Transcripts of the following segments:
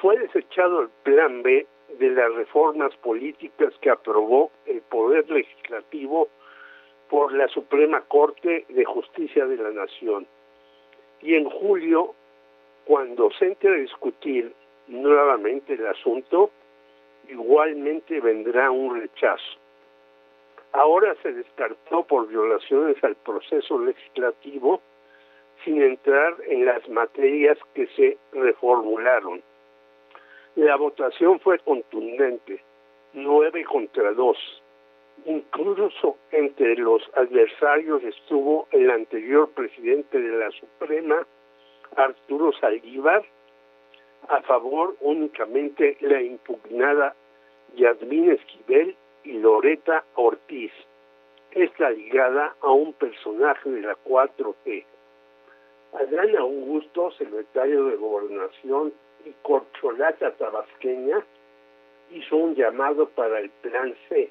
Fue desechado el plan B de las reformas políticas que aprobó el Poder Legislativo por la Suprema Corte de Justicia de la Nación. Y en julio, cuando se entre a discutir nuevamente el asunto, igualmente vendrá un rechazo. Ahora se descartó por violaciones al proceso legislativo sin entrar en las materias que se reformularon. La votación fue contundente, nueve contra dos. Incluso entre los adversarios estuvo el anterior presidente de la Suprema, Arturo Saldívar, a favor únicamente la impugnada Yasmín Esquivel y Loreta Ortiz. Está ligada a un personaje de la 4G. Adán Augusto, secretario de Gobernación y corcholata tabasqueña, hizo un llamado para el Plan C,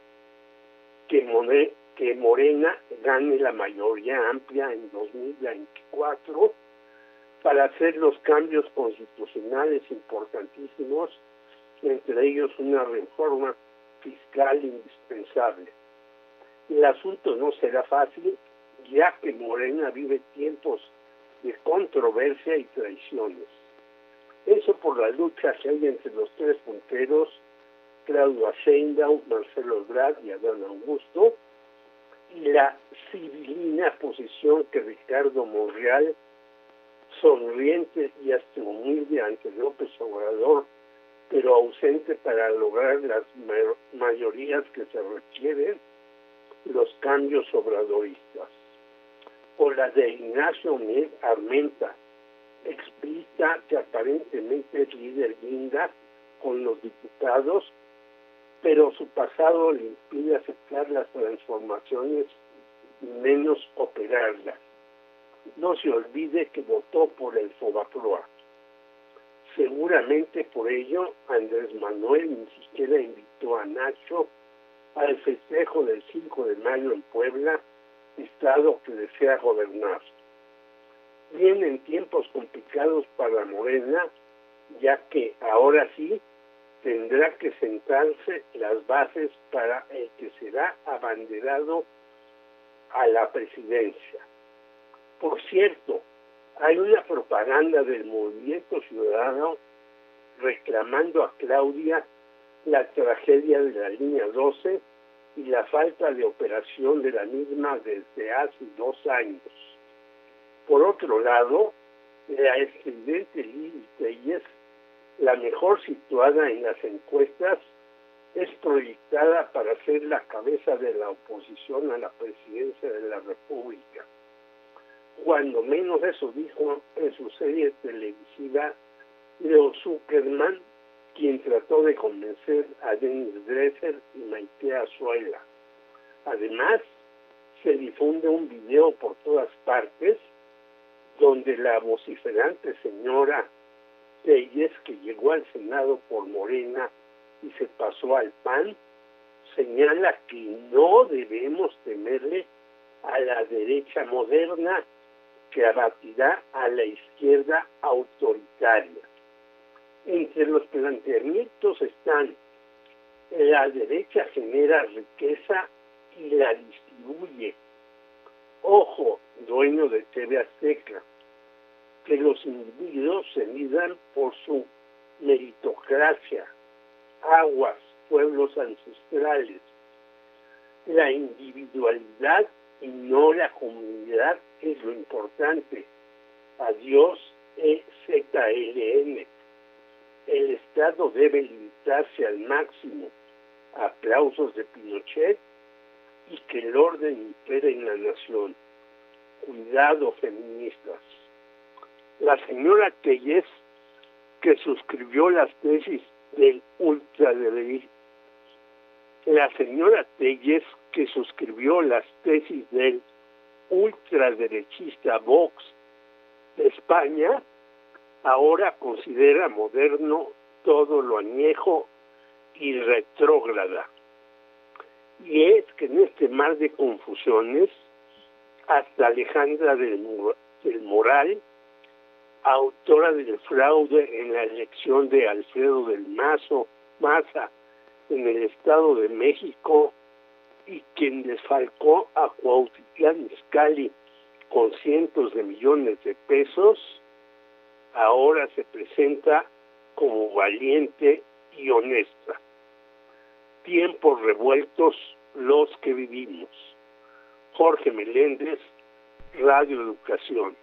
que, que Morena gane la mayoría amplia en 2024 para hacer los cambios constitucionales importantísimos, entre ellos una reforma fiscal indispensable. El asunto no será fácil, ya que Morena vive tiempos de controversia y traiciones. Eso por la lucha que hay entre los tres punteros, Claudio Sheinbaum, Marcelo Ebrard y Adán Augusto, y la civilina posición que Ricardo Monreal, sonriente y hasta humilde ante López Obrador, pero ausente para lograr las mayorías que se requieren, los cambios obradoristas. O la de Ignacio Armenta, explica que aparentemente es líder linda con los diputados, pero su pasado le impide aceptar las transformaciones menos operarlas. No se olvide que votó por el Fobaproa. Seguramente por ello Andrés Manuel ni siquiera invitó a Nacho al festejo del 5 de mayo en Puebla, estado que desea gobernar. Vienen tiempos complicados para Morena, ya que ahora sí tendrá que sentarse las bases para el que será abanderado a la presidencia. Por cierto, hay una propaganda del movimiento ciudadano reclamando a Claudia la tragedia de la línea 12 y la falta de operación de la misma desde hace dos años. Por otro lado, la escribiente Lili Telles, la mejor situada en las encuestas, es proyectada para ser la cabeza de la oposición a la presidencia de la República cuando menos eso dijo en su serie televisiva Leo Zuckerman, quien trató de convencer a Denis Dresser y Maite Azuela. Además, se difunde un video por todas partes donde la vociferante señora Telles, que llegó al Senado por Morena y se pasó al PAN, señala que no debemos temerle a la derecha moderna que abatirá a la izquierda autoritaria. Entre los planteamientos están la derecha genera riqueza y la distribuye. Ojo, dueño de TV Azteca, que los individuos se midan por su meritocracia, aguas, pueblos ancestrales. La individualidad y no la comunidad es lo importante. Adiós EZLN. El Estado debe limitarse al máximo. Aplausos de Pinochet y que el orden impere en la nación. Cuidado, feministas. La señora Telles, que suscribió las tesis del ultraderecho, la señora Telles, que suscribió las tesis del ultraderechista Vox de España, ahora considera moderno todo lo añejo y retrógrada. Y es que en este mar de confusiones, hasta Alejandra del, del Moral autora del fraude en la elección de Alfredo del Mazo, Maza en el Estado de México y quien desfalcó a Cuautitlán Izcalli con cientos de millones de pesos, ahora se presenta como valiente y honesta. Tiempos revueltos los que vivimos. Jorge Meléndez, Radio Educación.